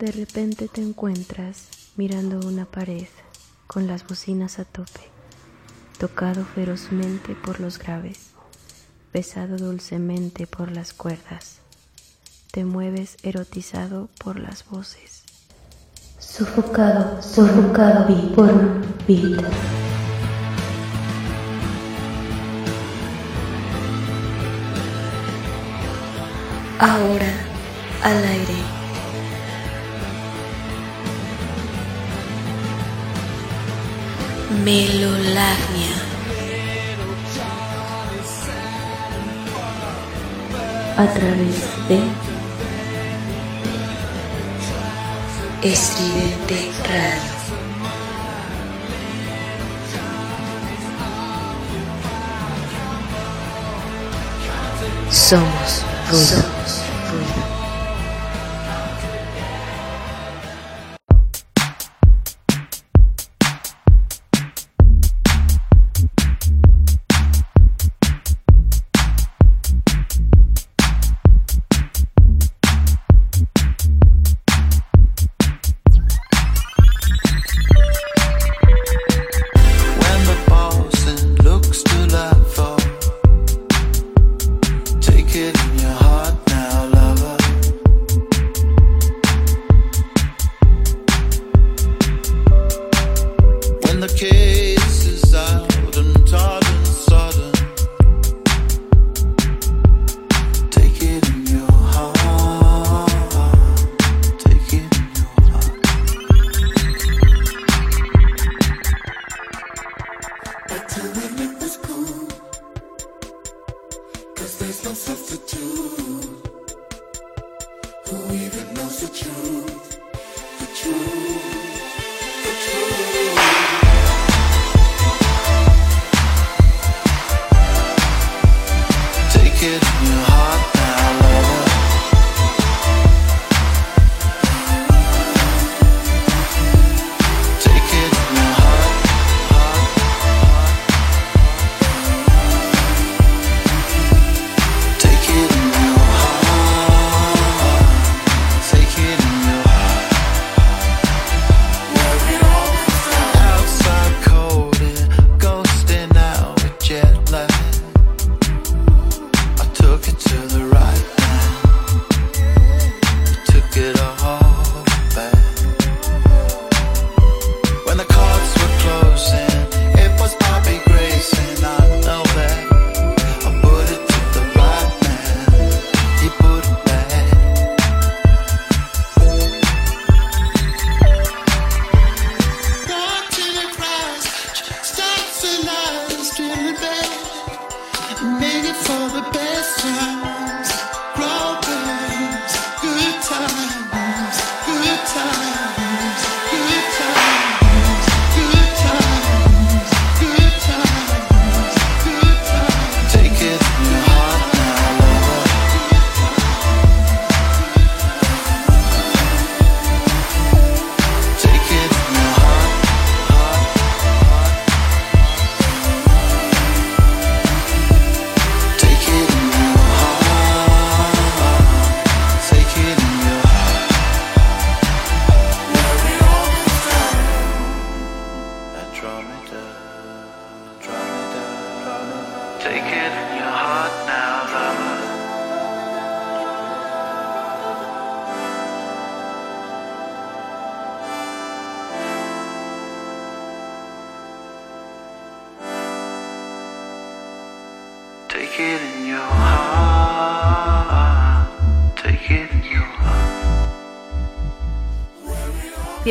De repente te encuentras mirando una pared con las bocinas a tope, tocado ferozmente por los graves, besado dulcemente por las cuerdas. Te mueves erotizado por las voces. Sofocado, sofocado por beat. Ahora al aire. Melolagnia. A través de Estridente Radio. Somos ruido.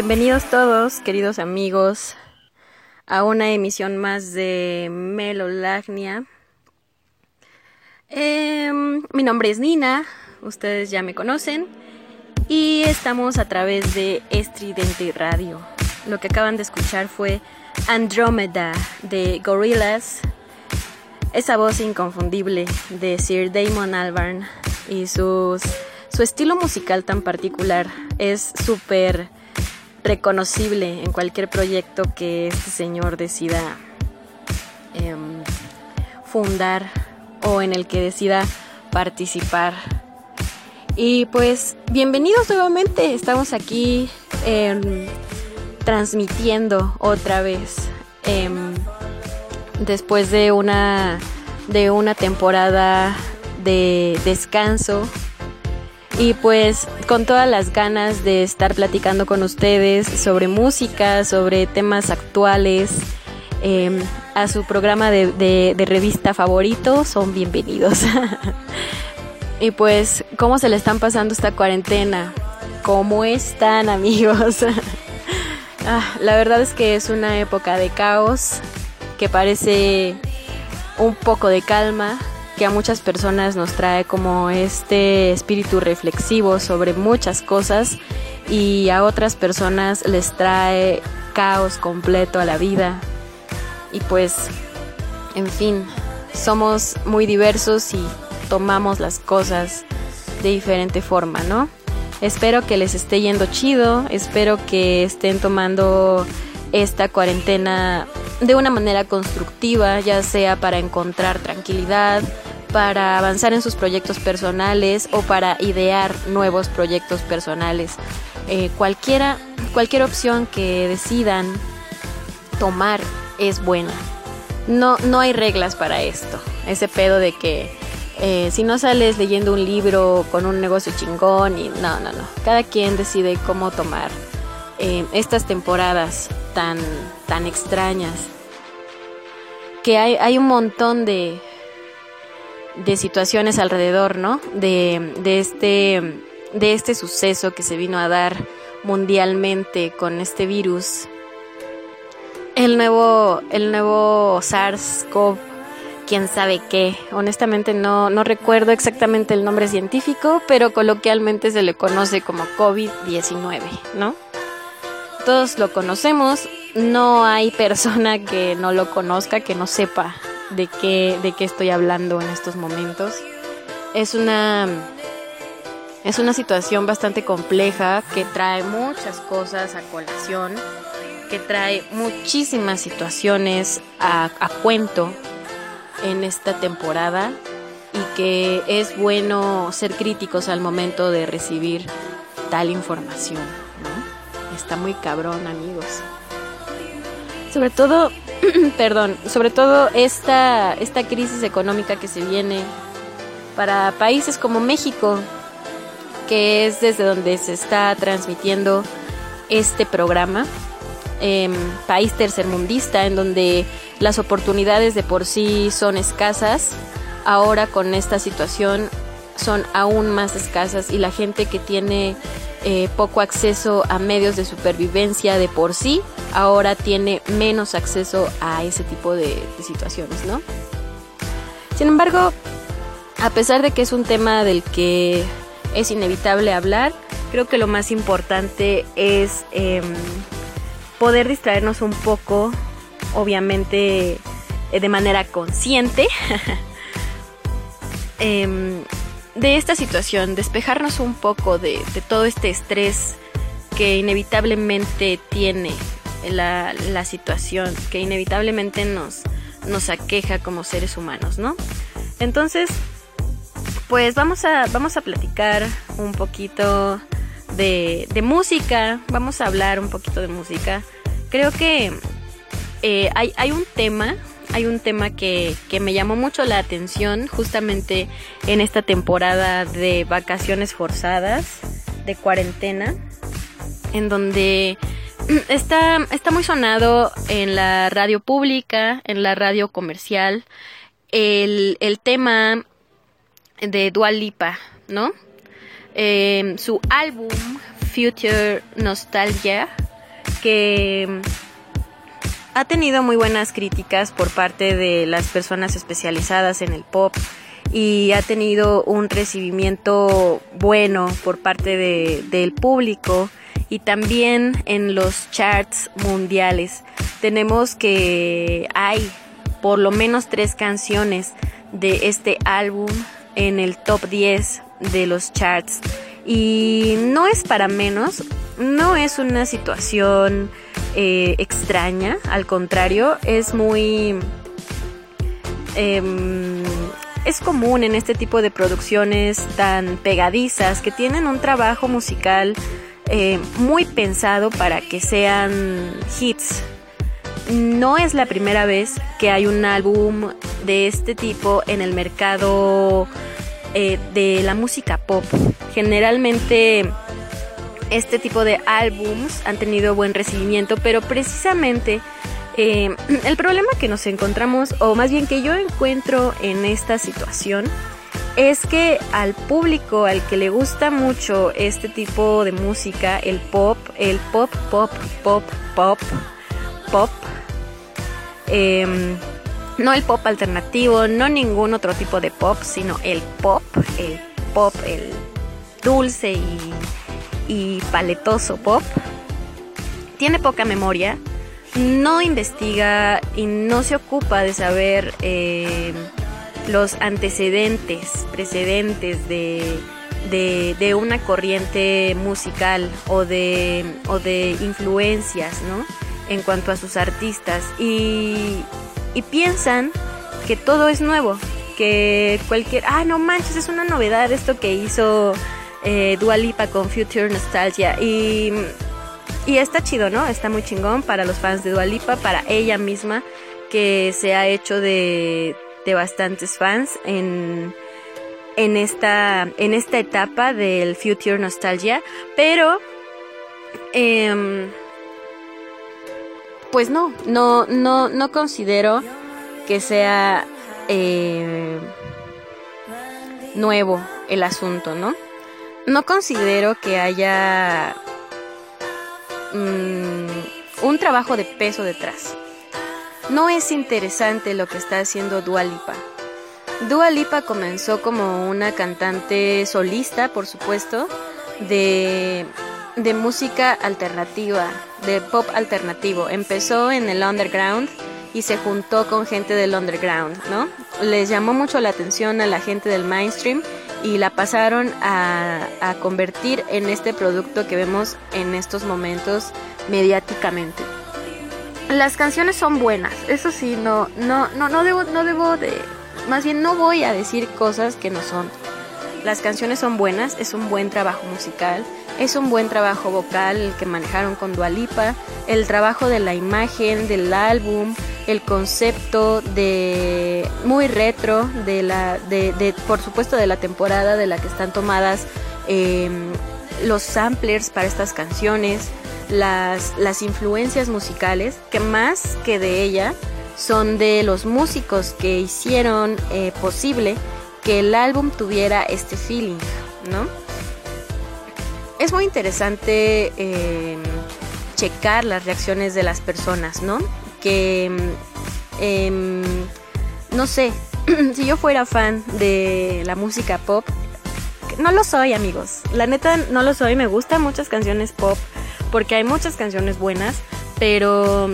Bienvenidos todos, queridos amigos, a una emisión más de Melolagnia. Em, mi nombre es Nina, ustedes ya me conocen, y estamos a través de Estridente Radio. Lo que acaban de escuchar fue Andromeda de Gorillaz, esa voz inconfundible de Sir Damon Albarn y su estilo musical tan particular es súper reconocible en cualquier proyecto que este señor decida em, fundar o en el que decida participar. Y pues bienvenidos nuevamente, estamos aquí em, transmitiendo otra vez em, después de una, de una temporada de descanso y pues con todas las ganas de estar platicando con ustedes sobre música, sobre temas actuales, em, a su programa de, de revista favorito, son bienvenidos. y pues, ¿cómo se le están pasando esta cuarentena? ¿Cómo están amigos? ah, la verdad es que es una época de caos que parece un poco de calma, que a muchas personas nos trae como este espíritu reflexivo sobre muchas cosas y a otras personas les trae caos completo a la vida. Y pues, en fin, somos muy diversos y tomamos las cosas de diferente forma, ¿no? Espero que les esté yendo chido, espero que estén tomando esta cuarentena de una manera constructiva, ya sea para encontrar tranquilidad, para avanzar en sus proyectos personales o para idear nuevos proyectos personales. Eh, cualquiera, cualquier opción que decidan tomar es buena. No, no hay reglas para esto. Ese pedo de que eh, si no sales leyendo un libro con un negocio chingón y no, no, no. Cada quien decide cómo tomar eh, estas temporadas tan, tan extrañas. Que hay, hay un montón de, de situaciones alrededor, ¿no? De, de, este, de este suceso que se vino a dar mundialmente con este virus. El nuevo, el nuevo SARS-CoV, quién sabe qué. Honestamente no, no recuerdo exactamente el nombre científico, pero coloquialmente se le conoce como COVID-19, ¿no? Todos lo conocemos, no hay persona que no lo conozca, que no sepa de qué, de qué estoy hablando en estos momentos. Es una, es una situación bastante compleja que trae muchas cosas a colación, que trae muchísimas situaciones a, a cuento en esta temporada y que es bueno ser críticos al momento de recibir tal información. Está muy cabrón, amigos. Sobre todo perdón, sobre todo esta, esta crisis económica que se viene para países como México, que es desde donde se está transmitiendo este programa, eh, país tercermundista, en donde las oportunidades de por sí son escasas, ahora con esta situación son aún más escasas y la gente que tiene eh, poco acceso a medios de supervivencia de por sí, ahora tiene menos acceso a ese tipo de, situaciones, ¿no? Sin embargo, a pesar de que es un tema del que es inevitable hablar, creo que lo más importante es em, poder distraernos un poco, obviamente eh, de manera consciente, em, de esta situación, despejarnos un poco de, todo este estrés que inevitablemente tiene la, situación, que inevitablemente nos, nos aqueja como seres humanos, ¿no? Entonces, pues vamos a, vamos a platicar un poquito de, música, vamos a hablar un poquito de música. Creo que eh, hay, hay un tema hay un tema que, me llamó mucho la atención justamente en esta temporada de vacaciones forzadas, de cuarentena, en donde está, está muy sonado en la radio pública, en la radio comercial, el, tema de Dual Lipa, ¿no? Em, su álbum Future Nostalgia, que ha tenido muy buenas críticas por parte de las personas especializadas en el pop y ha tenido un recibimiento bueno por parte del público y también en los charts mundiales. Tenemos que hay por lo menos tres canciones de este álbum en el top 10 de los charts y no es para menos, no es una situación eh, extraña, al contrario, es muy... Em, es común en este tipo de producciones tan pegadizas que tienen un trabajo musical eh, muy pensado para que sean hits. No es la primera vez que hay un álbum de este tipo en el mercado eh, de la música pop. Generalmente este tipo de álbums han tenido buen recibimiento, pero precisamente eh, el problema que nos encontramos, o más bien que yo encuentro en esta situación, es que al público al que le gusta mucho este tipo de música, el pop, el pop, pop, pop, pop, pop, em, no el pop alternativo, no ningún otro tipo de pop, sino el pop, el pop, el dulce y paletoso pop, tiene poca memoria, no investiga y no se ocupa de saber eh, los antecedentes, precedentes de, de, una corriente musical o de, o de influencias, ¿no? En cuanto a sus artistas. Y, y piensan que todo es nuevo, que cualquier, ah, no manches, es una novedad esto que hizo eh, Dualipa con Future Nostalgia. Y, y está chido, ¿no? Está muy chingón para los fans de Dualipa, para ella misma, que se ha hecho de, de bastantes fans en, en, esta, en esta etapa del Future Nostalgia. Pero, em, pues no, no, no, no considero que sea eh, nuevo el asunto, ¿no? no considero que haya mm, un trabajo de peso detrás. No es interesante lo que está haciendo Dua Lipa. Dua Lipa comenzó como una cantante solista, por supuesto, de, de música alternativa, de pop alternativo. Empezó en el underground y se juntó con gente del underground, ¿no? Les llamó mucho la atención a la gente del mainstream y la pasaron a, convertir en este producto que vemos en estos momentos mediáticamente. Las canciones son buenas, eso sí, no, no, no, no debo, no debo de, más bien no voy a decir cosas que no son. Las canciones son buenas, es un buen trabajo musical, es un buen trabajo vocal el que manejaron con Dualipa, el trabajo de la imagen del álbum, el concepto de muy retro de la de, por supuesto de la temporada de la que están tomadas em, los samplers para estas canciones las, las influencias musicales que más que de ella son de los músicos que hicieron eh, posible que el álbum tuviera este feeling no es muy interesante em, checar las reacciones de las personas, ¿no? que, em, no sé, si yo fuera fan de la música pop, no lo soy amigos, la neta no lo soy, me gustan muchas canciones pop porque hay muchas canciones buenas, pero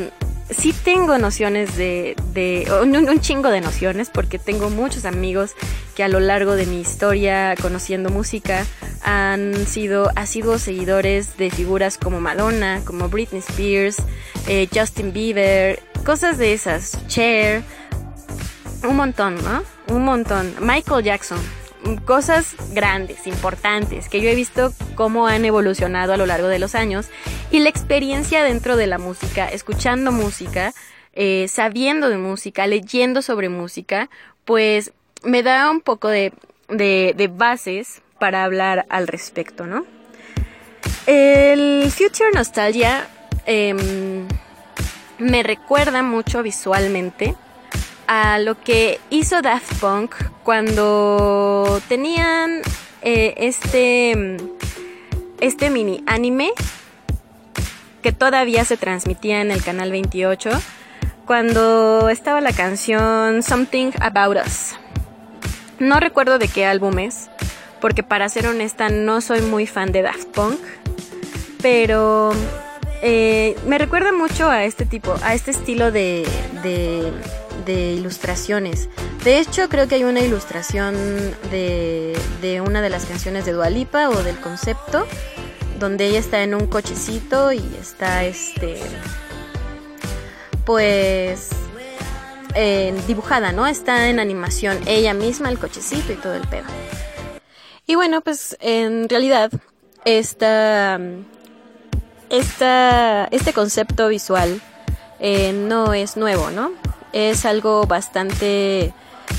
sí tengo nociones de, de un, chingo de nociones porque tengo muchos amigos que a lo largo de mi historia conociendo música han sido asiduos seguidores de figuras como Madonna, como Britney Spears, eh, Justin Bieber, cosas de esas, Cher, un montón, ¿no? Un montón. Michael Jackson, cosas grandes, importantes, que yo he visto cómo han evolucionado a lo largo de los años y la experiencia dentro de la música, escuchando música, eh, sabiendo de música, leyendo sobre música, pues me da un poco de, bases para hablar al respecto, ¿no? El Future Nostalgia em, me recuerda mucho visualmente a lo que hizo Daft Punk cuando tenían eh, este, este mini anime que todavía se transmitía en el canal 28 cuando estaba la canción Something About Us. No recuerdo de qué álbum es, porque para ser honesta no soy muy fan de Daft Punk, pero eh, me recuerda mucho a este tipo, a este estilo de, de, ilustraciones. De hecho, creo que hay una ilustración de, de una de las canciones de Dualipa o del concepto, donde ella está en un cochecito y está este. Pues eh, dibujada, ¿no? Está en animación ella misma, el cochecito y todo el pedo. Y bueno, pues en realidad esta, esta, este concepto visual eh, no es nuevo, ¿no? Es algo bastante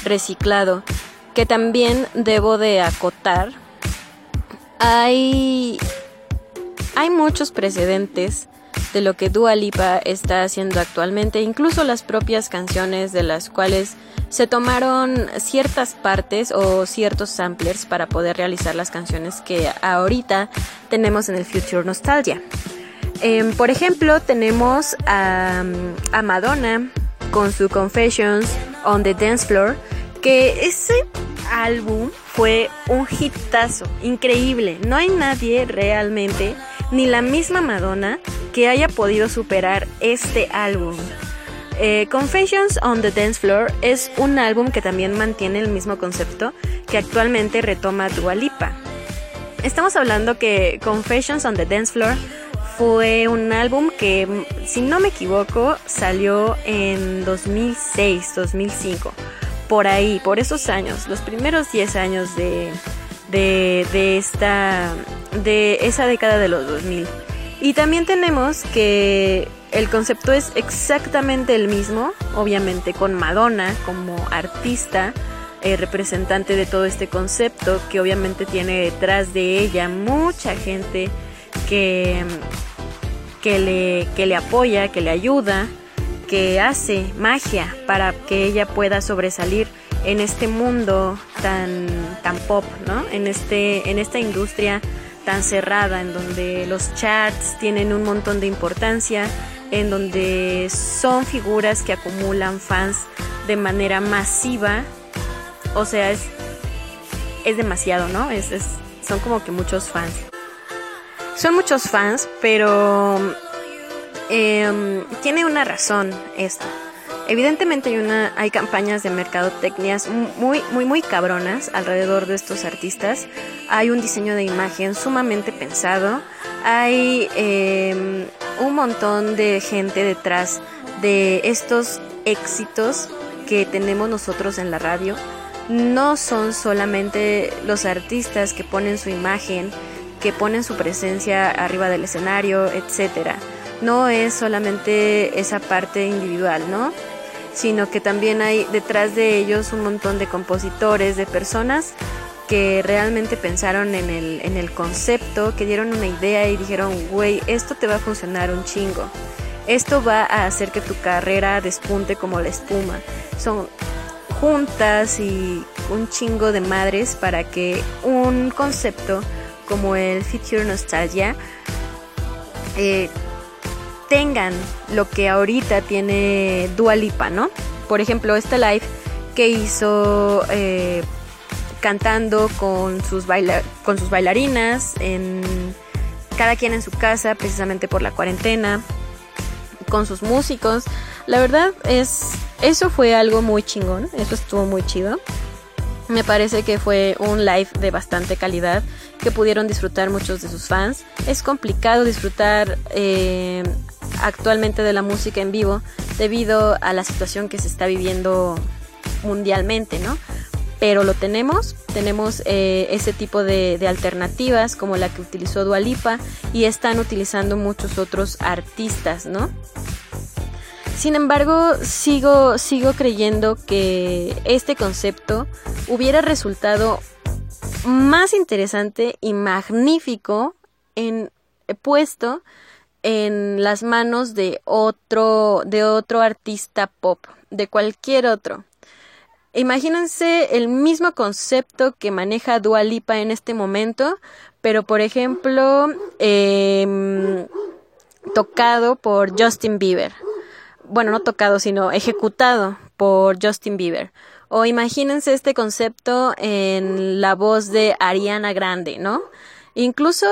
reciclado que también debo de acotar. Hay, hay muchos precedentes de lo que Dua Lipa está haciendo actualmente, incluso las propias canciones de las cuales se tomaron ciertas partes o ciertos samplers para poder realizar las canciones que ahorita tenemos en el Future Nostalgia. Em, por ejemplo, tenemos a, a Madonna con su Confessions on the Dance Floor, que ese álbum fue un hitazo, increíble. No hay nadie realmente, ni la misma Madonna, que haya podido superar este álbum. Eh, Confessions on the Dance Floor es un álbum que también mantiene el mismo concepto que actualmente retoma Dua Lipa. Estamos hablando que Confessions on the Dance Floor fue un álbum que, si no me equivoco, salió en 2006, 2005 por ahí, por esos años, los primeros 10 años de, de, esta, de esa década de los 2000. Y también tenemos que el concepto es exactamente el mismo, obviamente con Madonna como artista, eh, representante de todo este concepto, que obviamente tiene detrás de ella mucha gente que, que, le, que le apoya, que le ayuda que hace magia para que ella pueda sobresalir en este mundo tan, tan pop, ¿no? En, este, en esta industria tan cerrada, en donde los charts tienen un montón de importancia, en donde son figuras que acumulan fans de manera masiva. O sea, es, es demasiado, ¿no? Es, es, son como que muchos fans. Son muchos fans, pero eh, tiene una razón esto. Evidentemente hay, una, hay campañas de mercadotecnias muy, muy, muy cabronas alrededor de estos artistas. Hay un diseño de imagen sumamente pensado. Hay eh, un montón de gente detrás de estos éxitos que tenemos nosotros en la radio. No son solamente los artistas que ponen su imagen, que ponen su presencia arriba del escenario, etcétera no es solamente esa parte individual, ¿no? Sino que también hay detrás de ellos un montón de compositores, de personas que realmente pensaron en el, en el concepto, que dieron una idea y dijeron, güey, esto te va a funcionar un chingo. Esto va a hacer que tu carrera despunte como la espuma. Son juntas y un chingo de madres para que un concepto como el Future Nostalgia eh, tengan lo que ahorita tiene Dualipa, ¿no? Por ejemplo, esta live que hizo eh, cantando con sus, con sus bailarinas, en, cada quien en su casa, precisamente por la cuarentena, con sus músicos. La verdad es, eso fue algo muy chingón, eso estuvo muy chido. Me parece que fue un live de bastante calidad que pudieron disfrutar muchos de sus fans. Es complicado disfrutar eh, actualmente de la música en vivo debido a la situación que se está viviendo mundialmente, ¿no? Pero lo tenemos, tenemos eh, ese tipo de, alternativas como la que utilizó Dualipa y están utilizando muchos otros artistas, ¿no? Sin embargo, sigo, sigo creyendo que este concepto hubiera resultado más interesante y magnífico en puesto en las manos de otro, de otro artista pop, de cualquier otro. Imagínense el mismo concepto que maneja Dua Lipa en este momento, pero por ejemplo, em, tocado por Justin Bieber. Bueno, no tocado, sino ejecutado por Justin Bieber. O imagínense este concepto en la voz de Ariana Grande, ¿no? Incluso,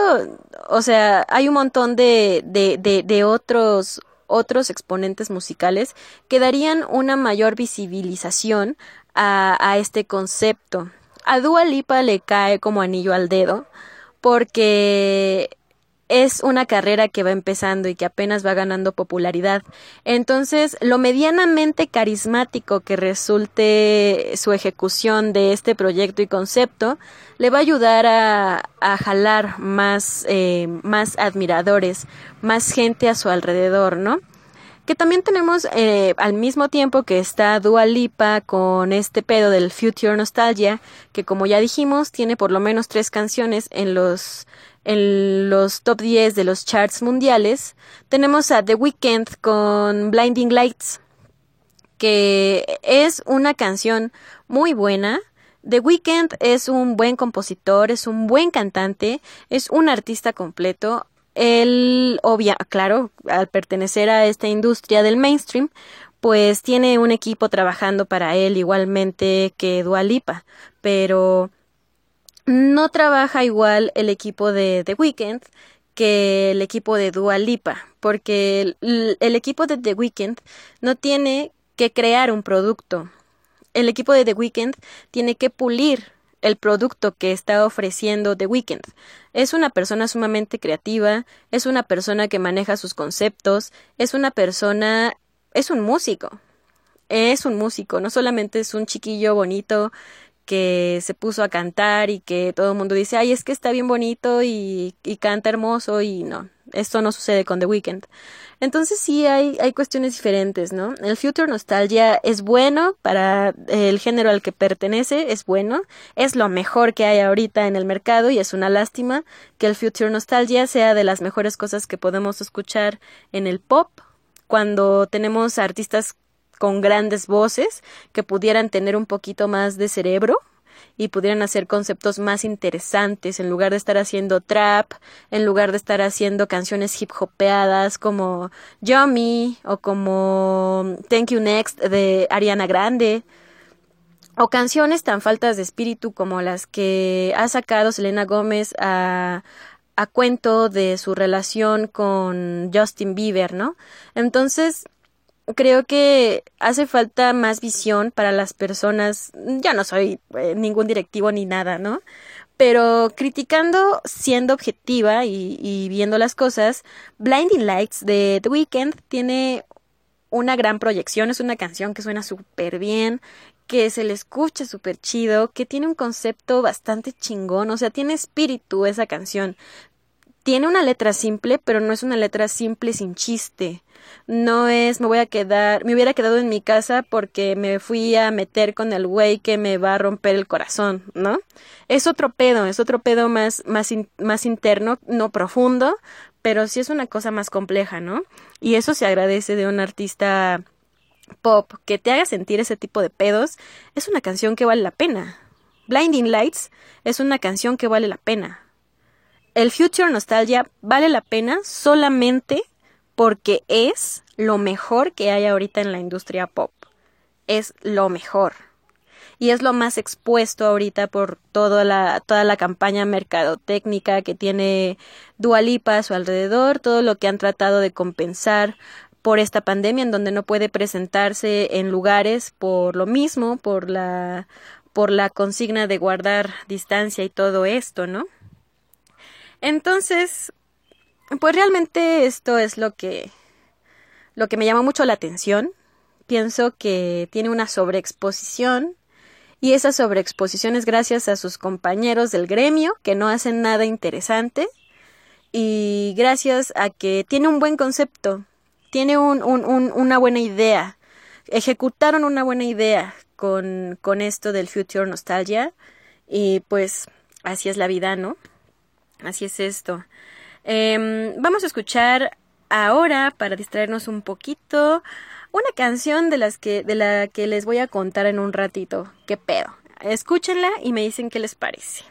o sea, hay un montón de, de, de, otros otros exponentes musicales que darían una mayor visibilización a, a, este concepto. A Dua Lipa le cae como anillo al dedo porque es una carrera que va empezando y que apenas va ganando popularidad. Entonces, lo medianamente carismático que resulte su ejecución de este proyecto y concepto le va a ayudar a, jalar más, eh, más admiradores, más gente a su alrededor, ¿no? que también tenemos eh, al mismo tiempo que está Dua Lipa con este pedo del Future Nostalgia, que como ya dijimos, tiene por lo menos tres canciones en los en los top 10 de los charts mundiales. Tenemos a The Weeknd con Blinding Lights, que es una canción muy buena. The Weeknd es un buen compositor, es un buen cantante, es un artista completo. Él, obvia, claro, al pertenecer a esta industria del mainstream, pues tiene un equipo trabajando para él igualmente que Dualipa, pero no trabaja igual el equipo de The Weeknd que el equipo de Dua Lipa, porque el, el, equipo de The Weeknd no tiene que crear un producto. El equipo de The Weeknd tiene que pulir el producto que está ofreciendo The Weeknd. Es una persona sumamente creativa, es una persona que maneja sus conceptos, es una persona, es un músico. Es un músico, no solamente es un chiquillo bonito que se puso a cantar y que todo el mundo dice, ay, es que está bien bonito y, canta hermoso y no, esto no sucede con The Weeknd. Entonces sí hay, hay cuestiones diferentes, ¿no? El Future Nostalgia es bueno para el género al que pertenece, es bueno, es lo mejor que hay ahorita en el mercado y es una lástima que el Future Nostalgia sea de las mejores cosas que podemos escuchar en el pop cuando tenemos artistas con grandes voces que pudieran tener un poquito más de cerebro y pudieran hacer conceptos más interesantes en lugar de estar haciendo trap, en lugar de estar haciendo canciones hip hopeadas como Yummy o como Thank You Next de Ariana Grande o canciones tan faltas de espíritu como las que ha sacado Selena Gómez a, a cuento de su relación con Justin Bieber, ¿no? Entonces, creo que hace falta más visión para las personas. Ya no soy eh, ningún directivo ni nada, ¿no? Pero criticando, siendo objetiva y, y, viendo las cosas, Blinding Lights de The Weeknd tiene una gran proyección, es una canción que suena súper bien, que se le escucha súper chido, que tiene un concepto bastante chingón, o sea, tiene espíritu esa canción. Tiene una letra simple, pero no es una letra simple sin chiste no es me voy a quedar, me hubiera quedado en mi casa porque me fui a meter con el güey que me va a romper el corazón, ¿no? Es otro pedo, es otro pedo más, más, más interno, no profundo, pero sí es una cosa más compleja, ¿no? Y eso se agradece de un artista pop que te haga sentir ese tipo de pedos, es una canción que vale la pena. Blinding Lights es una canción que vale la pena. El Future Nostalgia vale la pena solamente porque es lo mejor que hay ahorita en la industria pop. Es lo mejor. Y es lo más expuesto ahorita por toda la, toda la campaña mercadotécnica que tiene Dualipa a su alrededor, todo lo que han tratado de compensar por esta pandemia en donde no puede presentarse en lugares por lo mismo, por la por la consigna de guardar distancia y todo esto, ¿no? Entonces, pues realmente esto es lo que lo que me llama mucho la atención. Pienso que tiene una sobreexposición y esa sobreexposición es gracias a sus compañeros del gremio que no hacen nada interesante y gracias a que tiene un buen concepto, tiene un, un, una buena idea, ejecutaron una buena idea con, con esto del Future Nostalgia y pues así es la vida, ¿no? Así es esto. Em, vamos a escuchar ahora, para distraernos un poquito, una canción de, las que, de la que les voy a contar en un ratito. ¿Qué pedo? Escúchenla y me dicen qué les parece.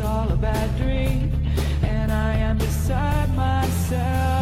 all a bad dream, and I am beside myself.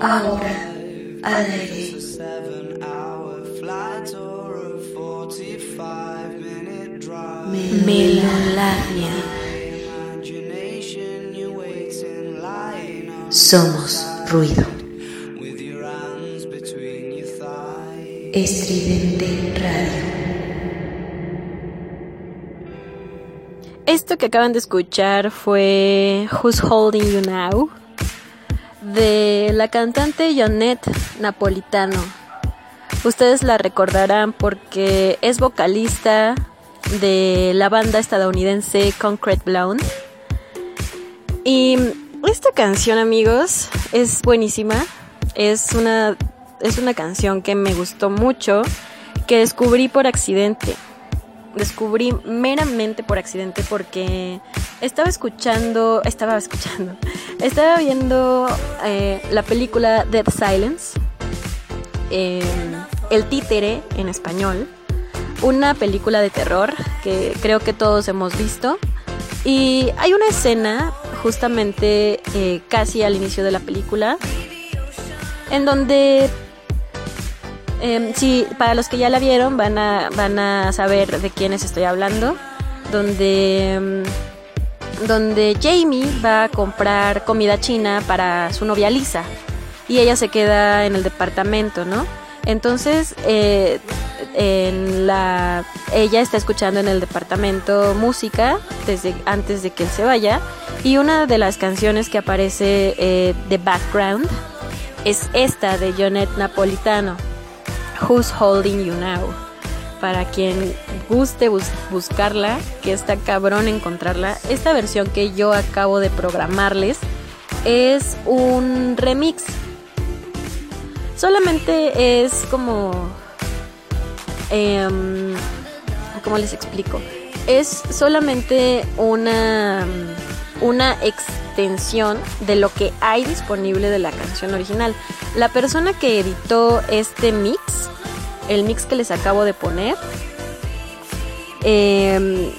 Ahora, alegre. Melolagnia. Somos ruido. Estridente Radio. Esto que acaban de escuchar fue Who's Holding You Now de la cantante Jonette Napolitano. Ustedes la recordarán porque es vocalista de la banda estadounidense Concrete Blonde. Y esta canción, amigos, es buenísima. Es una, es una canción que me gustó mucho, que descubrí por accidente descubrí meramente por accidente porque estaba escuchando, estaba escuchando, estaba viendo eh, la película Dead Silence, em, El títere en español, una película de terror que creo que todos hemos visto. Y hay una escena justamente eh, casi al inicio de la película en donde eh, sí, para los que ya la vieron van a, van a saber de quiénes estoy hablando. donde, mm, donde Jamie va a comprar comida china para su novia Lisa y ella se queda en el departamento, ¿no? Entonces, eh, ella está escuchando en el departamento música desde antes de que él se vaya y una de las canciones que aparece eh, de background es esta de Jonet Napolitano, Who's Holding You Now. Para quien guste buscarla, que está cabrón encontrarla, esta versión que yo acabo de programarles es un remix. Solamente es como... Eh, ¿Cómo les explico? Es solamente una una extensión de lo que hay disponible de la canción original. La persona que editó este mix, el mix que les acabo de poner, em,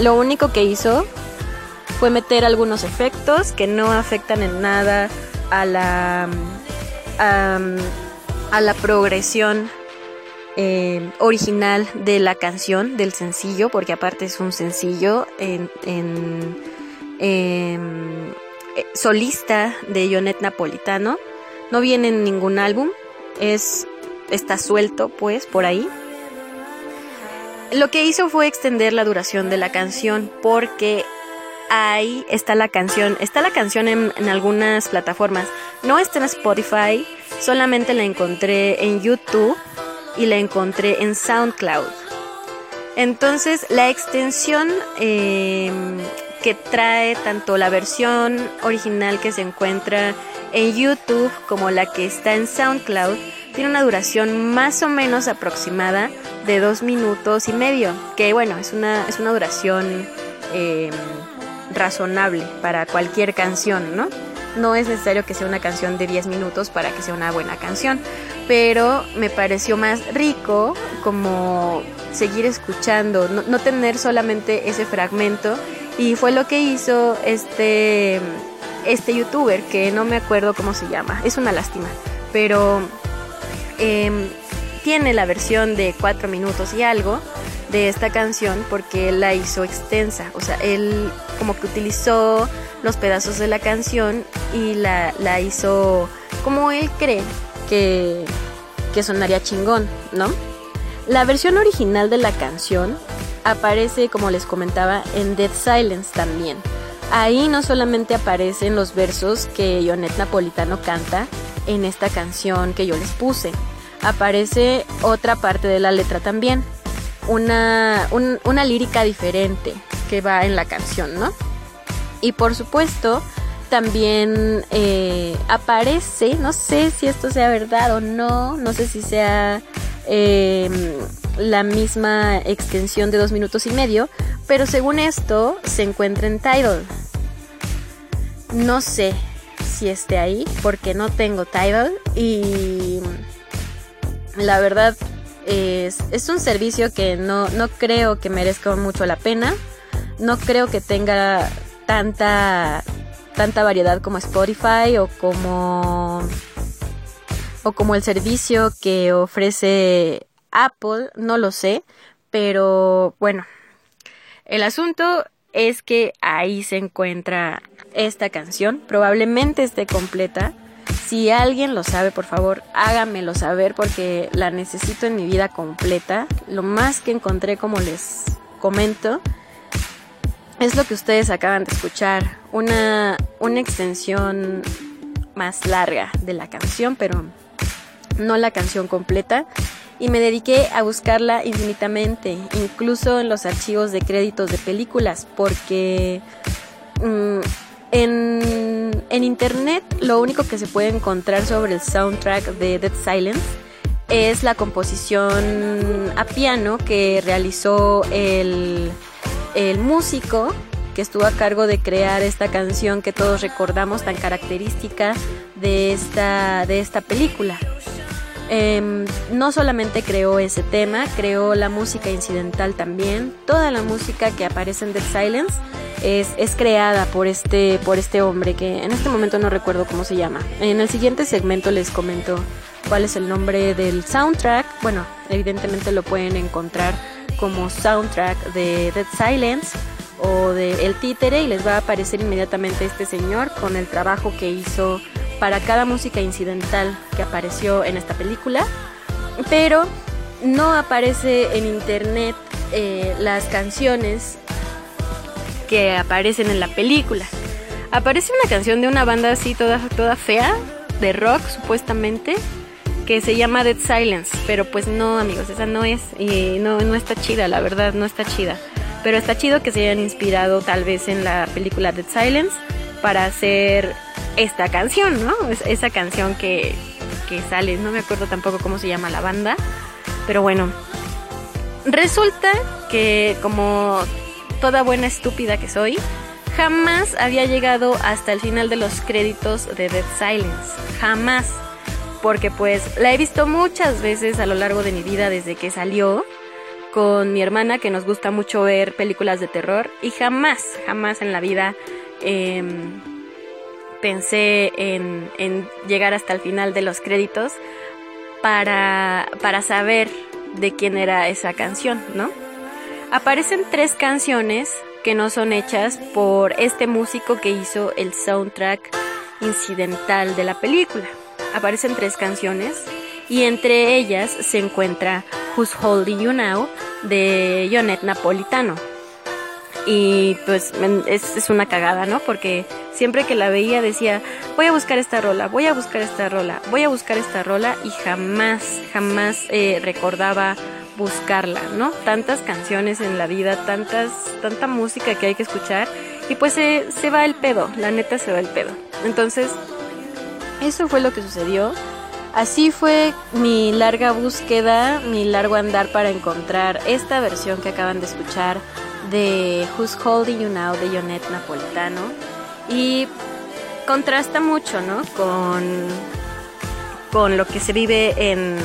lo único que hizo fue meter algunos efectos que no afectan en nada a la, a, la progresión em, original de la canción, del sencillo, porque aparte es un sencillo en Em, eh, solista de Jonet Napolitano. No viene en ningún álbum, es, está suelto pues por ahí. Lo que hizo fue extender la duración de la canción porque ahí está la canción. Está la canción en, algunas plataformas. No está en Spotify, solamente la encontré en YouTube y la encontré en SoundCloud. Entonces la extensión eh, que trae tanto la versión original que se encuentra en YouTube como la que está en SoundCloud tiene una duración más o menos aproximada de dos minutos y medio, que bueno, es una, es una duración em, razonable para cualquier canción, ¿no? No es necesario que sea una canción de 10 minutos para que sea una buena canción, pero me pareció más rico como seguir escuchando, no, no tener solamente ese fragmento y fue lo que hizo este, este youtuber, que no me acuerdo cómo se llama, es una lástima, pero em, tiene la versión de cuatro minutos y algo de esta canción porque él la hizo extensa, o sea, él como que utilizó los pedazos de la canción y la, la hizo como él cree que, que sonaría chingón, ¿no? La versión original de la canción aparece, como les comentaba, en Dead Silence también. Ahí no solamente aparecen los versos que Jonet Napolitano canta en esta canción que yo les puse, aparece otra parte de la letra también, una, una lírica diferente que va en la canción, ¿no? Y por supuesto, también eh, aparece, no sé si esto sea verdad o no, no sé si sea eh, la misma extensión de dos minutos y medio, pero según esto se encuentra en Tidal. No sé si esté ahí porque no tengo Tidal y la verdad es, es un servicio que no, no creo que merezca mucho la pena. No creo que tenga tanta tanta variedad como Spotify o como o como el servicio que ofrece Apple, no lo sé, pero bueno, el asunto es que ahí se encuentra esta canción, probablemente esté completa. Si alguien lo sabe, por favor, hágamelo saber porque la necesito en mi vida completa. Lo más que encontré, como les comento, es lo que ustedes acaban de escuchar. Una, una extensión más larga de la canción, pero no la canción completa y me dediqué a buscarla infinitamente, incluso en los archivos de créditos de películas, porque mm, en, en, internet lo único que se puede encontrar sobre el soundtrack de Dead Silence es la composición a piano que realizó el, el músico que estuvo a cargo de crear esta canción que todos recordamos tan característica de esta, de esta película. Em, no solamente creó ese tema, creó la música incidental también. Toda la música que aparece en Dead Silence es, es, creada por este, por este hombre que en este momento no recuerdo cómo se llama. En el siguiente segmento les comento cuál es el nombre del soundtrack. Bueno, evidentemente lo pueden encontrar como soundtrack de Dead Silence o de El Títere y les va a aparecer inmediatamente este señor con el trabajo que hizo para cada música incidental que apareció en esta película. Pero no aparece en internet eh, las canciones que aparecen en la película. Aparece una canción de una banda así toda, toda fea, de rock supuestamente, que se llama Dead Silence, pero pues no amigos, esa no es, y no, no está chida, la verdad, no está chida. Pero está chido que se hayan inspirado tal vez en la película Dead Silence para hacer esta canción, ¿no? esa canción que, que sale, no me acuerdo tampoco cómo se llama la banda, pero bueno. Resulta que como toda buena estúpida que soy, jamás había llegado hasta el final de los créditos de Dead Silence. Jamás. Porque pues la he visto muchas veces a lo largo de mi vida desde que salió con mi hermana que nos gusta mucho ver películas de terror y jamás, jamás en la vida em, pensé en, en, llegar hasta el final de los créditos para, para saber de quién era esa canción, ¿no? Aparecen tres canciones que no son hechas por este músico que hizo el soundtrack incidental de la película. Aparecen tres canciones y entre ellas se encuentra Who's Holding You Now de Jonet Napolitano. Y pues es, es, una cagada, ¿no? Porque siempre que la veía decía, voy a buscar esta rola, voy a buscar esta rola, voy a buscar esta rola y jamás, jamás eh, recordaba buscarla, ¿no? Tantas canciones en la vida, tantas, tanta música que hay que escuchar y pues se, se va el pedo, la neta se va el pedo. Entonces, eso fue lo que sucedió. Así fue mi larga búsqueda, mi largo andar para encontrar esta versión que acaban de escuchar de Who's Holding You Now de Jonet Napolitano. Y contrasta mucho, ¿no? Con, con lo que se vive en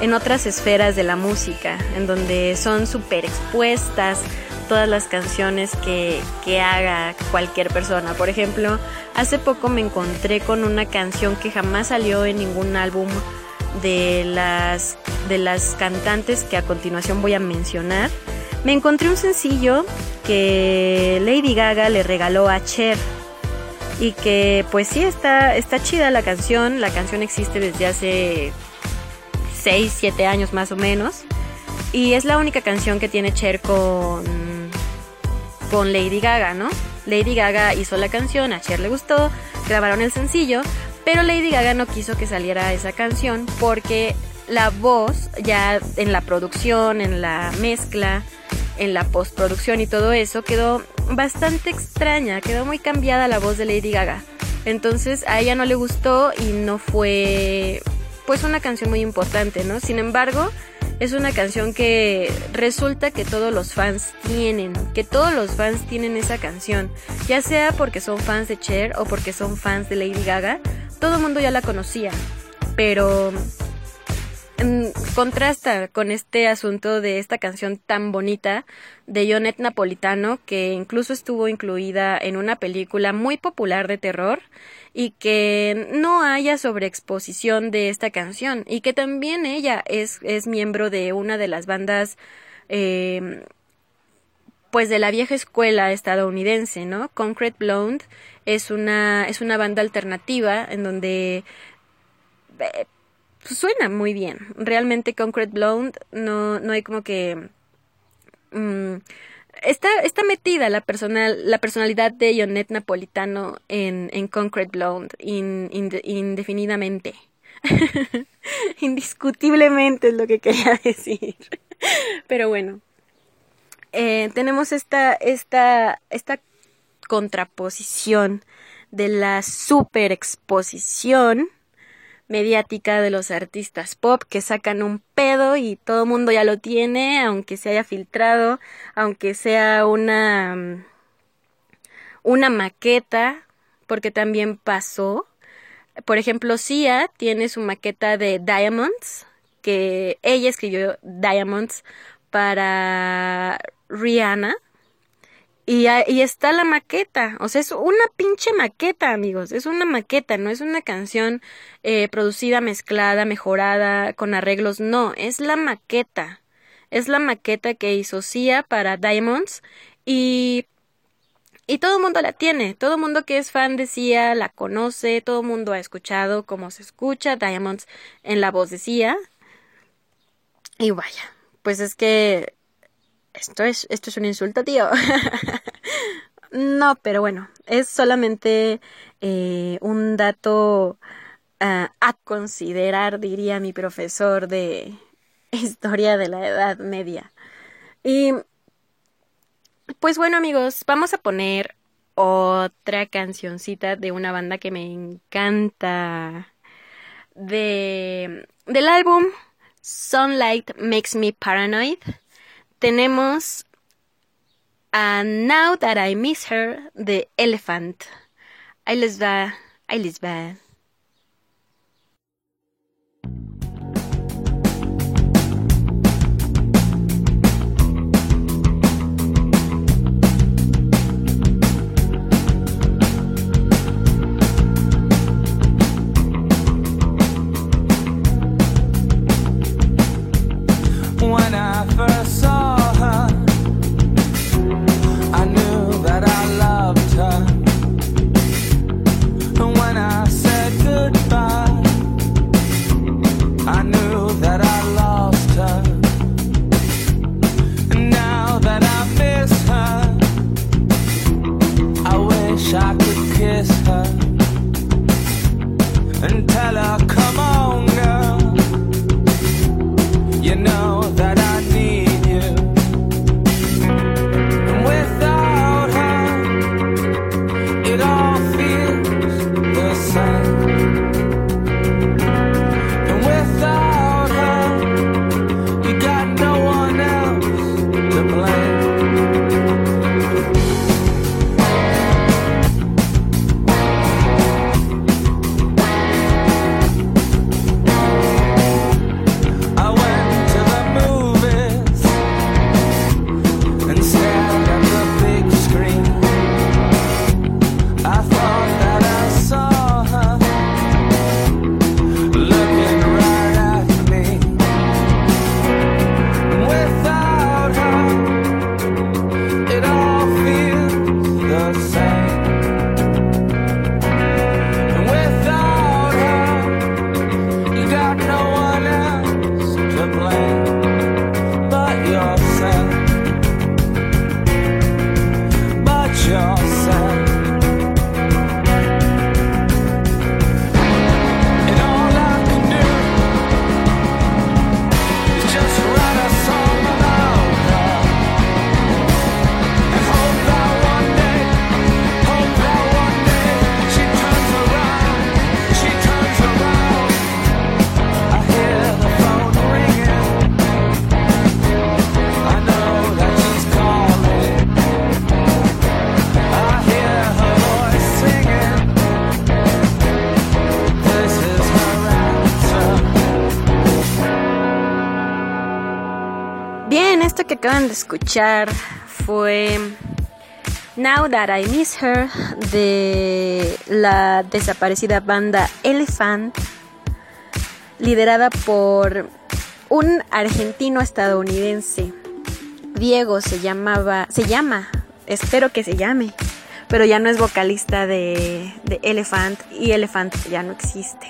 en otras esferas de la música, en donde son súper expuestas todas las canciones que, que, haga cualquier persona. Por ejemplo, hace poco me encontré con una canción que jamás salió en ningún álbum de las, de las cantantes que a continuación voy a mencionar. Me encontré un sencillo que Lady Gaga le regaló a Cher y que pues sí está, está chida la canción, la canción existe desde hace 6, 7 años más o menos. Y es la única canción que tiene Cher con, con Lady Gaga, ¿no? Lady Gaga hizo la canción, a Cher le gustó, grabaron el sencillo, pero Lady Gaga no quiso que saliera esa canción porque la voz ya en la producción, en la mezcla, en la postproducción y todo eso quedó bastante extraña, quedó muy cambiada la voz de Lady Gaga. Entonces a ella no le gustó y no fue pues una canción muy importante, ¿no? Sin embargo, es una canción que resulta que todos los fans tienen, que todos los fans tienen esa canción, ya sea porque son fans de Cher o porque son fans de Lady Gaga, todo el mundo ya la conocía, pero contrasta con este asunto de esta canción tan bonita de Jonet Napolitano, que incluso estuvo incluida en una película muy popular de terror y que no haya sobreexposición de esta canción y que también ella es, es miembro de una de las bandas eh, pues de la vieja escuela estadounidense, ¿no? Concrete Blonde es una, es una banda alternativa en donde eh, suena muy bien. Realmente Concrete Blonde no, no hay como que... Mm, está, está metida la, personal, la personalidad de Jonet Napolitano en, en Concrete Blonde indefinidamente. Indiscutiblemente es lo que quería decir. Pero bueno. Eh, tenemos esta, esta, esta contraposición de la super exposición mediática de los artistas pop que sacan un pedo y todo el mundo ya lo tiene, aunque se haya filtrado, aunque sea una mm, una maqueta, porque también pasó. Por ejemplo, Sia tiene su maqueta de Diamonds, que ella escribió Diamonds para Rihanna y, y, está la maqueta, o sea, es una pinche maqueta, amigos, es una maqueta, no es una canción eh, producida, mezclada, mejorada, con arreglos, no, es la maqueta. Es la maqueta que hizo Sia para Diamonds y y todo el mundo la tiene, todo el mundo que es fan de Sia la conoce, todo el mundo ha escuchado cómo se escucha Diamonds en la voz de Sia. Y vaya, pues es que esto es, esto es un insulto, tío. no, pero bueno, es solamente eh, un dato ah, a considerar, diría mi profesor de historia de la Edad Media. Y pues bueno amigos, vamos a poner otra cancioncita de una banda que me encanta. De, del álbum Sunlight Makes Me Paranoid. Tenemos a Now That I Miss Her de Elephant. Ahí les va, ahí les va. De escuchar fue Now That I Miss Her de la desaparecida banda Elephant, liderada por un argentino estadounidense. Diego se llamaba, se llama, espero que se llame, pero ya no es vocalista de, de Elephant y Elephant ya no existe.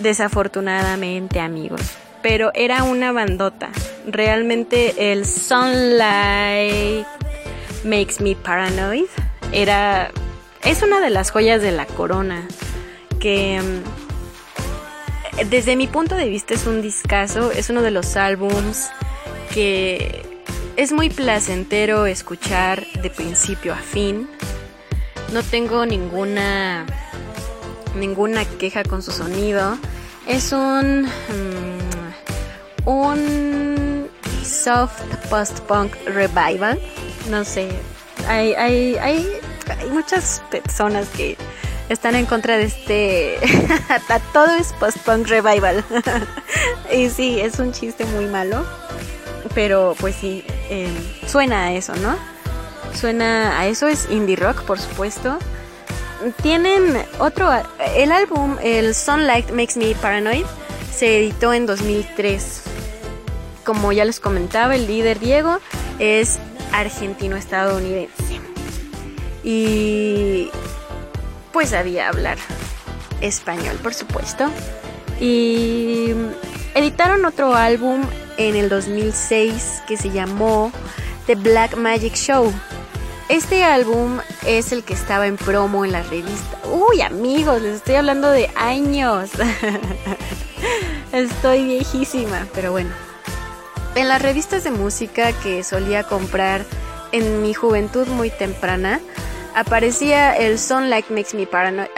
Desafortunadamente, amigos pero era una bandota. Realmente el Sunlight Makes Me Paranoid era es una de las joyas de la corona que mm, desde mi punto de vista es un discazo, es uno de los álbums que es muy placentero escuchar de principio a fin. No tengo ninguna ninguna queja con su sonido. Es un mm, un soft post-punk revival. No sé, hay, hay, hay, hay muchas personas que están en contra de este... Todo es post-punk revival. y sí, es un chiste muy malo. Pero pues sí, em, suena a eso, ¿no? Suena a eso, es indie rock, por supuesto. Tienen otro... El álbum, el Sunlight Makes Me Paranoid, se editó en 2003 como ya les comentaba, el líder Diego es argentino-estadounidense. Y pues sabía hablar español, por supuesto. Y editaron otro álbum en el 2006 que se llamó The Black Magic Show. Este álbum es el que estaba en promo en la revista. Uy, amigos, les estoy hablando de años. estoy viejísima, pero bueno. En las revistas de música que solía comprar en mi juventud muy temprana, aparecía el Sunlight Makes Me Paranoid.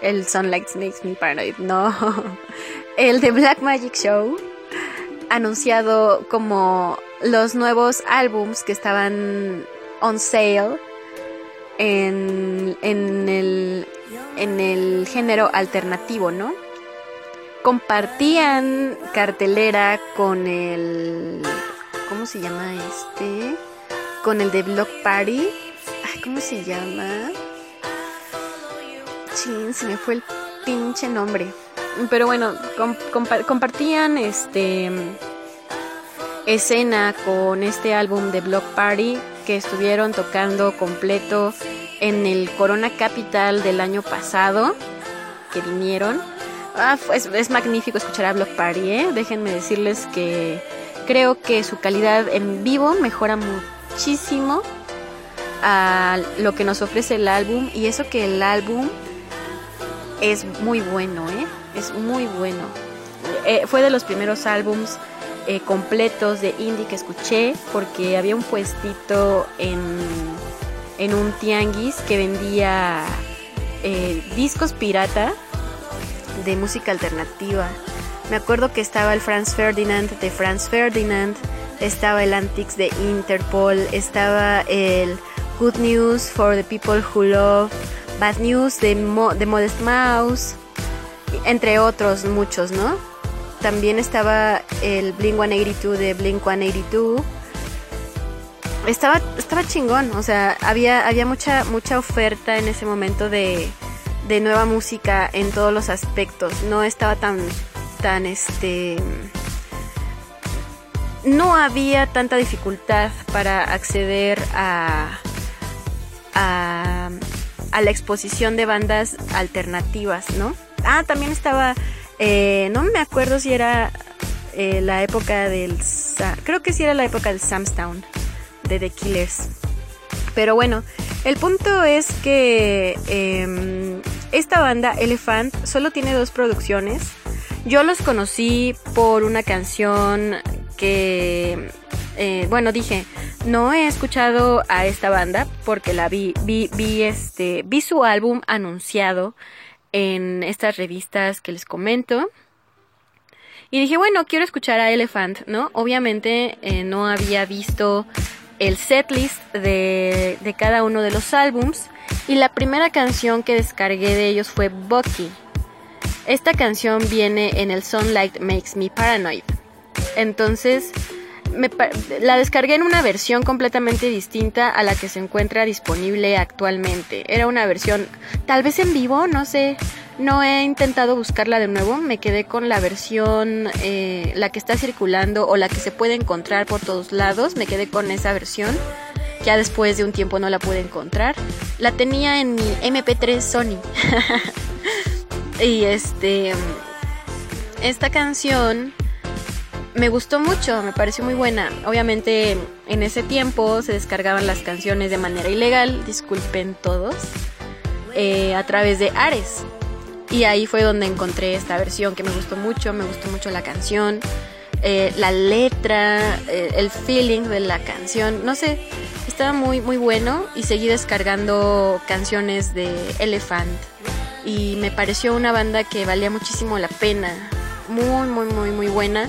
el Sunlight Makes Me Paranoid, no. El de Black Magic Show, anunciado como los nuevos álbums que estaban on sale en, en, el, en el género alternativo, ¿no? Compartían cartelera con el... ¿Cómo se llama este? Con el de Block Party. ¿Cómo se llama? Sí, se me fue el pinche nombre. Pero bueno, compartían este escena con este álbum de Block Party que estuvieron tocando completo en el Corona Capital del año pasado que vinieron. Ah, es, es magnífico escuchar a Block Party, ¿eh? Déjenme decirles que creo que su calidad en vivo mejora muchísimo a lo que nos ofrece el álbum y eso que el álbum es muy bueno, ¿eh? Es muy bueno. Eh, fue de los primeros álbums eh, completos de indie que escuché porque había un puestito en, en un tianguis que vendía eh, discos pirata de música alternativa. Me acuerdo que estaba el Franz Ferdinand de Franz Ferdinand, estaba el Antics de Interpol, estaba el Good News for the People Who Love, Bad News de, de Modest Mouse, entre otros muchos, ¿no? También estaba el Blink 182 de Blink 182. Estaba, estaba chingón, o sea, había, había mucha, mucha oferta en ese momento de, de nueva música en todos los aspectos. No estaba tan, tan este no había tanta dificultad para acceder a, a, la exposición de bandas alternativas, ¿no? Ah, también estaba, eh, no me acuerdo si era eh, la época del, creo que sí era la época del Samstown, de The Killers. Pero bueno, el punto es que em, esta banda, Elephant, solo tiene dos producciones. Yo los conocí por una canción que, eh, bueno, dije, no he escuchado a esta banda porque la vi, vi, vi este, vi su álbum anunciado en estas revistas que les comento. Y dije, bueno, quiero escuchar a Elephant, ¿no? Obviamente eh, no había visto el setlist de, de cada uno de los álbums. Y la primera canción que descargué de ellos fue Bucky. Esta canción viene en el Sunlight Makes Me Paranoid. Entonces, la descargué en una versión completamente distinta a la que se encuentra disponible actualmente. Era una versión tal vez en vivo, no sé. No he intentado buscarla de nuevo, me quedé con la versión, eh, la que está circulando o la que se puede encontrar por todos lados, me quedé con esa versión. Ya después de un tiempo no la pude encontrar. La tenía en mi MP3 Sony. y este... Esta canción me gustó mucho, me pareció muy buena. Obviamente en ese tiempo se descargaban las canciones de manera ilegal, disculpen todos, eh, a través de Ares. Y ahí fue donde encontré esta versión que me gustó mucho, me gustó mucho la canción, eh, la letra, eh, el feeling de la canción, no sé, estaba muy muy bueno y seguí descargando canciones de Elephant. Y me pareció una banda que valía muchísimo la pena, muy muy muy muy buena.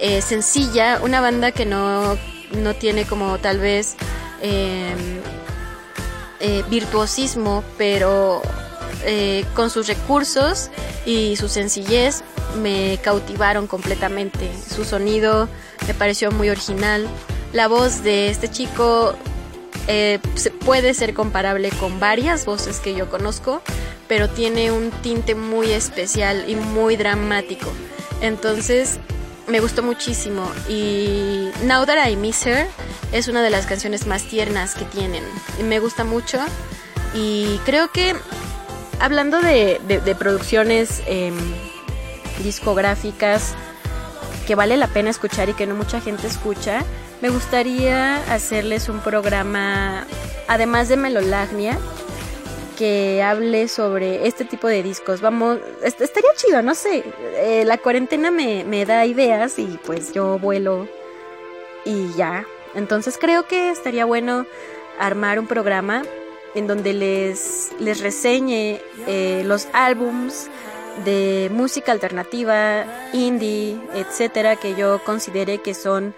Eh, sencilla, una banda que no, no tiene como tal vez em, eh, virtuosismo, pero eh, con sus recursos y su sencillez me cautivaron completamente. Su sonido me pareció muy original. La voz de este chico puede ser comparable con varias voces que yo conozco, pero tiene un tinte muy especial y muy dramático. Entonces me gustó muchísimo y Now That I Miss Her es una de las canciones más tiernas que tienen. Me gusta mucho y creo que hablando de, producciones em, discográficas que vale la pena escuchar y que no mucha gente escucha, me gustaría hacerles un programa, además de Melolagnia, que hable sobre este tipo de discos. Vamos, estaría chido, no sé. Eh, la cuarentena me, me da ideas y pues yo vuelo y ya. Entonces creo que estaría bueno armar un programa en donde les, les reseñe eh, los álbums de música alternativa, indie, etcétera, que yo considere que son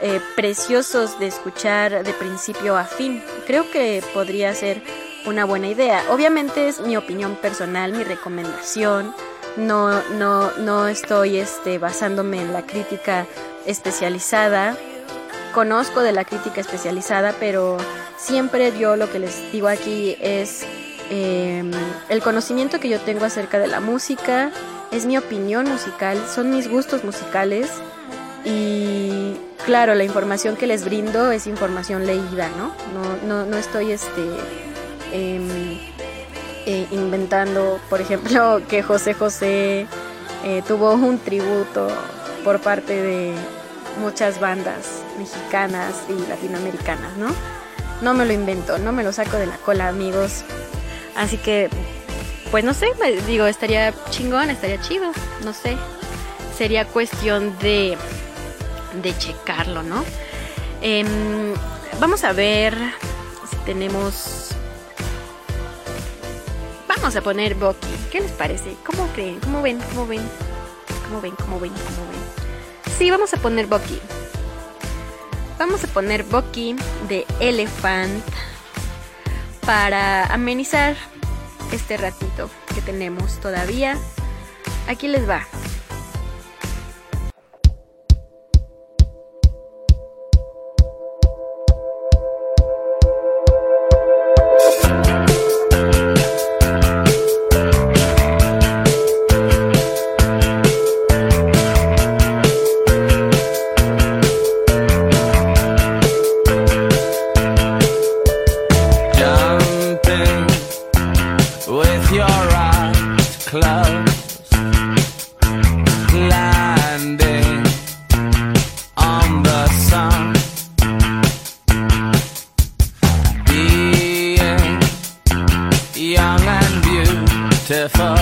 eh, preciosos de escuchar de principio a fin. Creo que podría ser una buena idea. Obviamente es mi opinión personal, mi recomendación. No, no, no estoy este, basándome en la crítica especializada. Conozco de la crítica especializada, pero siempre yo lo que les digo aquí es em, el conocimiento que yo tengo acerca de la música, es mi opinión musical, son mis gustos musicales y claro, la información que les brindo es información leída, ¿no? No, no, no estoy este, Em, eh, inventando, por ejemplo, que José José eh, tuvo un tributo por parte de muchas bandas mexicanas y latinoamericanas, ¿no? No me lo invento, no me lo saco de la cola, amigos. Así que, pues no sé, digo, estaría chingón, estaría chido, no sé. Sería cuestión de, de checarlo, ¿no? Em, vamos a ver si tenemos Vamos a poner Bucky. ¿Qué les parece? ¿Cómo creen? ¿Cómo ven? ¿Cómo ven? ¿Cómo ven? ¿Cómo ven? ¿Cómo ven? Sí, vamos a poner Bucky. Vamos a poner Bucky de Elephant para amenizar este ratito que tenemos todavía. Aquí les va. beautiful.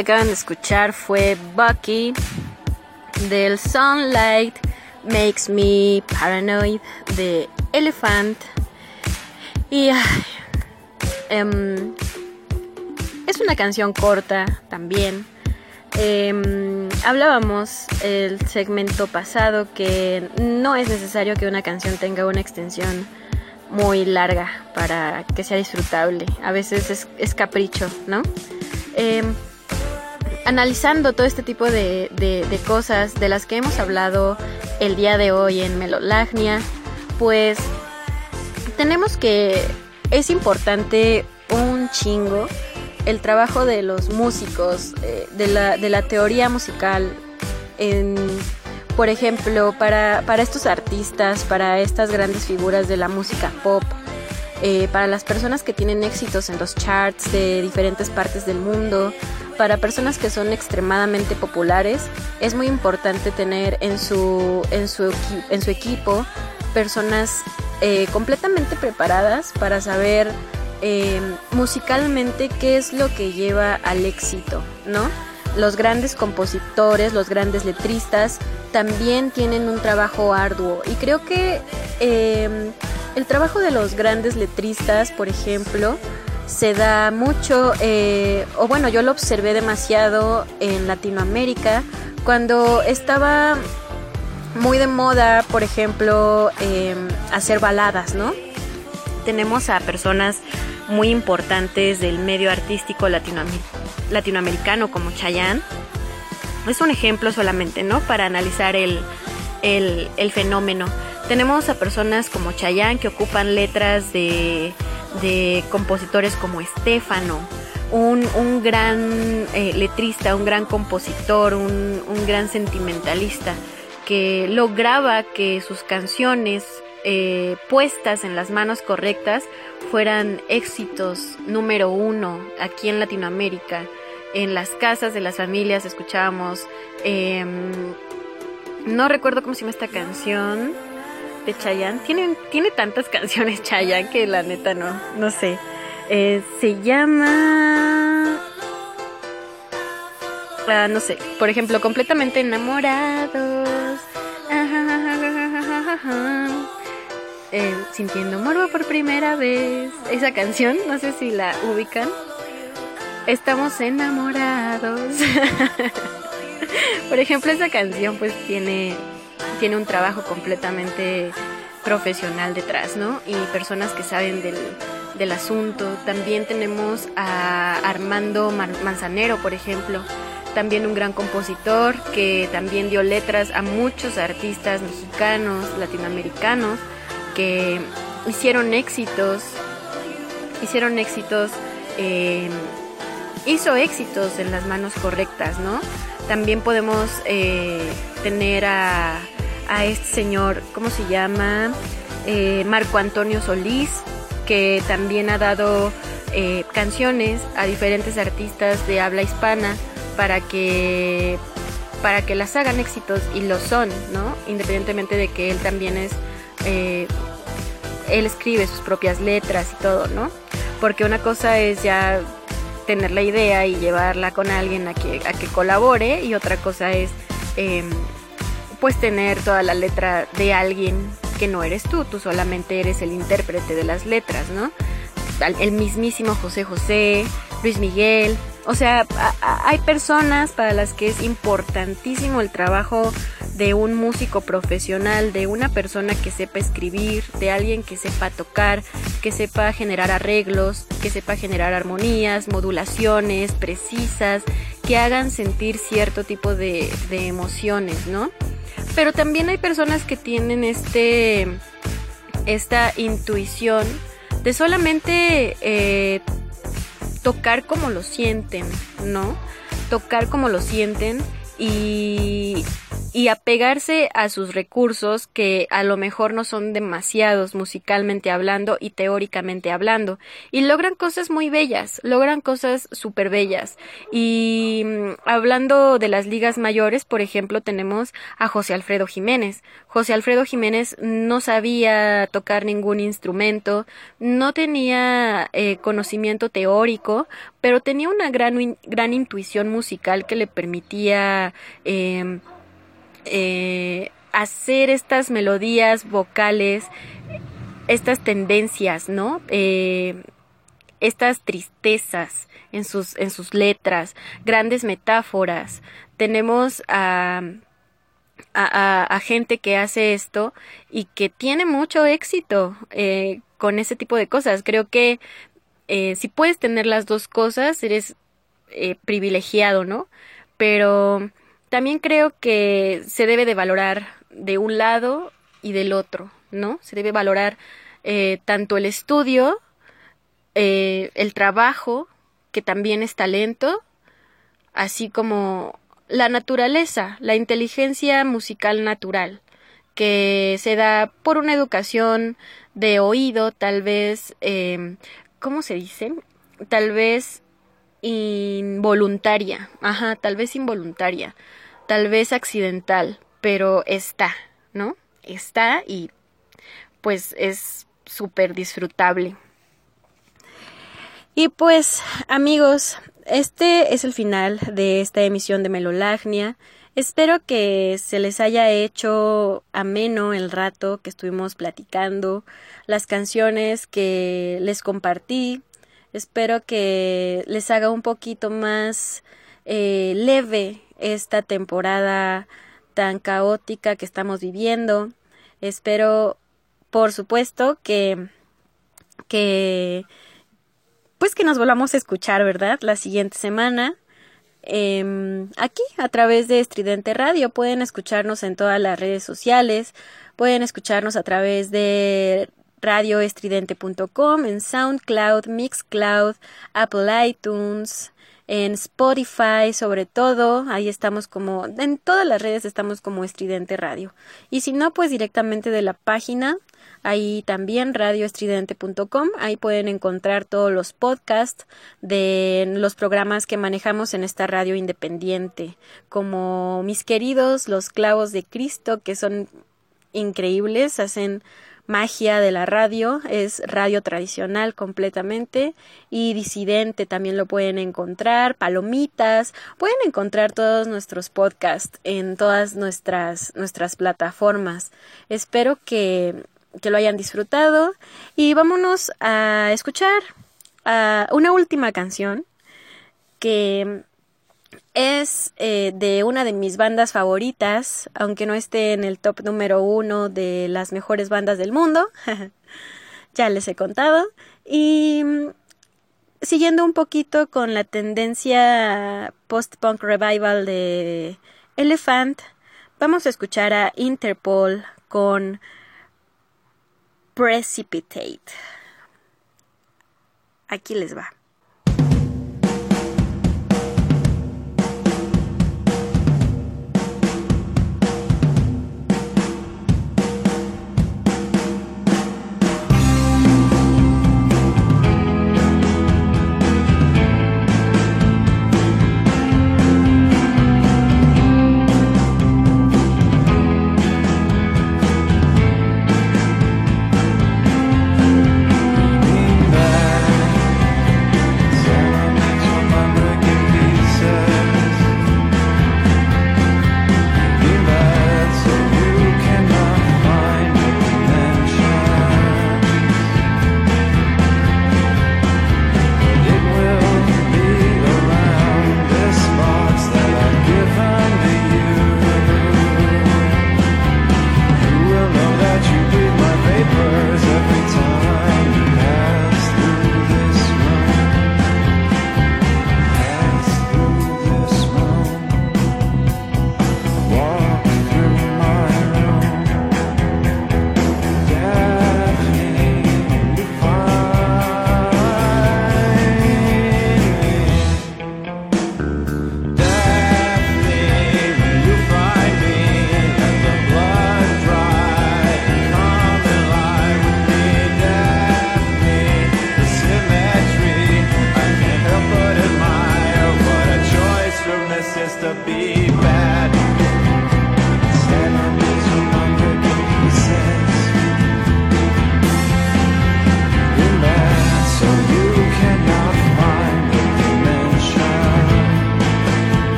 Acaban de escuchar fue Bucky del Sunlight Makes Me Paranoid de Elephant. Y em, es una canción corta también. Em, hablábamos el segmento pasado que no es necesario que una canción tenga una extensión muy larga para que sea disfrutable. A veces es, capricho, ¿no? Em, analizando todo este tipo de, cosas de las que hemos hablado el día de hoy en Melolagnia, pues tenemos que es importante un chingo el trabajo de los músicos, eh, de, la, de, la, teoría musical, por ejemplo, para, para, estos artistas, para estas grandes figuras de la música pop, eh, para las personas que tienen éxitos en los charts de diferentes partes del mundo, para personas que son extremadamente populares, es muy importante tener en su, en su, en su equipo personas eh, completamente preparadas para saber eh, musicalmente qué es lo que lleva al éxito, ¿no? Los grandes compositores, los grandes letristas también tienen un trabajo arduo y creo que em, el trabajo de los grandes letristas, por ejemplo, se da mucho, eh, o bueno, yo lo observé demasiado en Latinoamérica cuando estaba muy de moda, por ejemplo, em, hacer baladas, ¿no? Tenemos a personas muy importantes del medio artístico latinoamericano como Chayanne. Es un ejemplo solamente, ¿no? Para analizar el, fenómeno. Tenemos a personas como Chayanne que ocupan letras de, compositores como Estefano, un, gran eh, letrista, un gran compositor, un, un, gran sentimentalista, que lograba que sus canciones eh, puestas en las manos correctas fueran éxitos número uno aquí en Latinoamérica. En las casas de las familias escuchábamos, em, no recuerdo cómo se llama esta canción de Chayanne. Tiene, tiene tantas canciones Chayanne que la neta no, no sé. Eh, se llama... Ah, no sé, por ejemplo, completamente enamorados. Eh, sintiendo morbo por primera vez. Esa canción, no sé si la ubican. Estamos enamorados. por ejemplo, esa canción pues tiene, tiene un trabajo completamente profesional detrás, ¿no? Y personas que saben del, del asunto. También tenemos a Armando Manzanero, por ejemplo, también un gran compositor que también dio letras a muchos artistas mexicanos, latinoamericanos que hicieron éxitos, hicieron éxitos, eh, hizo éxitos en las manos correctas, ¿no? También podemos eh, tener a, este señor, ¿cómo se llama? Eh, Marco Antonio Solís, que también ha dado canciones a diferentes artistas de habla hispana para que para que las hagan éxitos y lo son, ¿no? Independientemente de que él también es él escribe sus propias letras y todo, ¿no? Porque una cosa es ya tener la idea y llevarla con alguien a que, a que colabore y otra cosa es em, pues tener toda la letra de alguien que no eres tú, tú solamente eres el intérprete de las letras, ¿no? El mismísimo José José, Luis Miguel, o sea, hay personas para las que es importantísimo el trabajo de un músico profesional, de una persona que sepa escribir, de alguien que sepa tocar, que sepa generar arreglos, que sepa generar armonías, modulaciones precisas, que hagan sentir cierto tipo de, emociones, ¿no? Pero también hay personas que tienen este, esta intuición de solamente eh, tocar como lo sienten, ¿no? Tocar como lo sienten y y apegarse a sus recursos que a lo mejor no son demasiados musicalmente hablando y teóricamente hablando y logran cosas muy bellas, logran cosas súper bellas y mm, hablando de las ligas mayores, por ejemplo, tenemos a José Alfredo Jiménez. José Alfredo Jiménez no sabía tocar ningún instrumento, no tenía eh, conocimiento teórico, pero tenía una gran, gran intuición musical que le permitía em, eh, hacer estas melodías vocales, estas tendencias, ¿no? Eh, estas tristezas en sus, en sus letras, grandes metáforas. Tenemos a, a, gente que hace esto y que tiene mucho éxito eh, con ese tipo de cosas. Creo que si puedes tener las dos cosas, eres privilegiado, ¿no? Pero también creo que se debe de valorar de un lado y del otro, ¿no? Se debe valorar eh, tanto el estudio, eh, el trabajo, que también es talento, así como la naturaleza, la inteligencia musical natural, que se da por una educación de oído, tal vez, eh, ¿cómo se dice? Tal vez involuntaria, ajá, tal vez involuntaria, tal vez accidental, pero está, ¿no? Está y pues es súper disfrutable. Y pues amigos, este es el final de esta emisión de Melolagnia. Espero que se les haya hecho ameno el rato que estuvimos platicando, las canciones que les compartí, Espero que les haga un poquito más eh, leve esta temporada tan caótica que estamos viviendo. Espero, por supuesto, que, que, pues que nos volvamos a escuchar, ¿verdad? La siguiente semana. Em, aquí a través de Estridente Radio. Pueden escucharnos en todas las redes sociales, pueden escucharnos a través de radioestridente.com, en SoundCloud, Mixcloud, Apple iTunes, en Spotify, sobre todo, ahí estamos como, en todas las redes estamos como Estridente Radio. Y si no, pues directamente de la página, ahí también radioestridente.com, ahí pueden encontrar todos los podcasts de los programas que manejamos en esta radio independiente, como mis queridos Los Clavos de Cristo, que son increíbles, hacen magia de la radio, es radio tradicional completamente y disidente también lo pueden encontrar, palomitas, pueden encontrar todos nuestros podcasts en todas nuestras nuestras plataformas. Espero que, que lo hayan disfrutado y vámonos a escuchar a una última canción que es eh, de una de mis bandas favoritas, aunque no esté en el top número uno de las mejores bandas del mundo. ya les he contado. Y mm, siguiendo un poquito con la tendencia post-punk revival de Elephant, vamos a escuchar a Interpol con Precipitate. Aquí les va.